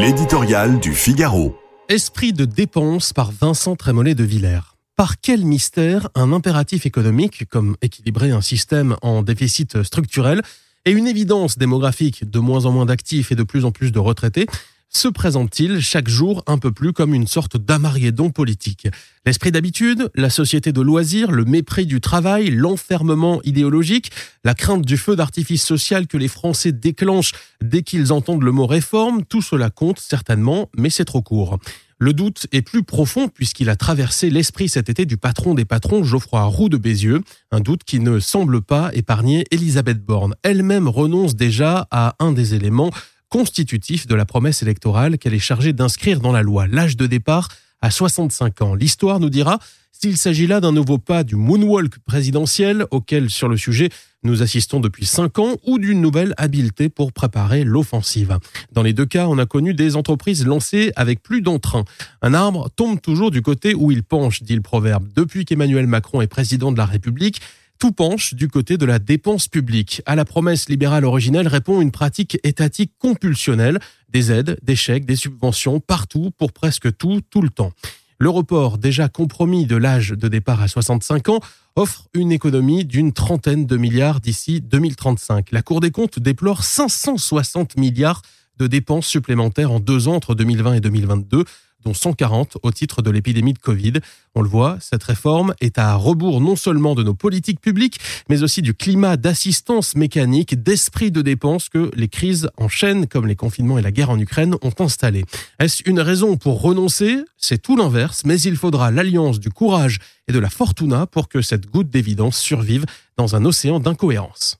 L'éditorial du Figaro. Esprit de dépense par Vincent Trémollet de Villers. Par quel mystère un impératif économique, comme équilibrer un système en déficit structurel, et une évidence démographique de moins en moins d'actifs et de plus en plus de retraités, se présente-t-il chaque jour un peu plus comme une sorte d'amariédon politique? L'esprit d'habitude, la société de loisirs, le mépris du travail, l'enfermement idéologique, la crainte du feu d'artifice social que les Français déclenchent dès qu'ils entendent le mot réforme, tout cela compte certainement, mais c'est trop court. Le doute est plus profond puisqu'il a traversé l'esprit cet été du patron des patrons Geoffroy Roux de Bézieux, un doute qui ne semble pas épargner Elisabeth Borne. Elle-même renonce déjà à un des éléments constitutif de la promesse électorale qu'elle est chargée d'inscrire dans la loi, l'âge de départ à 65 ans. L'histoire nous dira s'il s'agit là d'un nouveau pas du moonwalk présidentiel auquel sur le sujet nous assistons depuis 5 ans ou d'une nouvelle habileté pour préparer l'offensive. Dans les deux cas, on a connu des entreprises lancées avec plus d'entrain. Un arbre tombe toujours du côté où il penche, dit le proverbe. Depuis qu'Emmanuel Macron est président de la République, tout penche du côté de la dépense publique. À la promesse libérale originelle répond une pratique étatique compulsionnelle, des aides, des chèques, des subventions, partout, pour presque tout, tout le temps. Le report, déjà compromis de l'âge de départ à 65 ans, offre une économie d'une trentaine de milliards d'ici 2035. La Cour des comptes déplore 560 milliards de dépenses supplémentaires en deux ans entre 2020 et 2022 dont 140 au titre de l'épidémie de Covid. On le voit, cette réforme est à rebours non seulement de nos politiques publiques, mais aussi du climat d'assistance mécanique, d'esprit de dépense que les crises en chaîne, comme les confinements et la guerre en Ukraine, ont installé. Est-ce une raison pour renoncer? C'est tout l'inverse, mais il faudra l'alliance du courage et de la fortuna pour que cette goutte d'évidence survive dans un océan d'incohérence.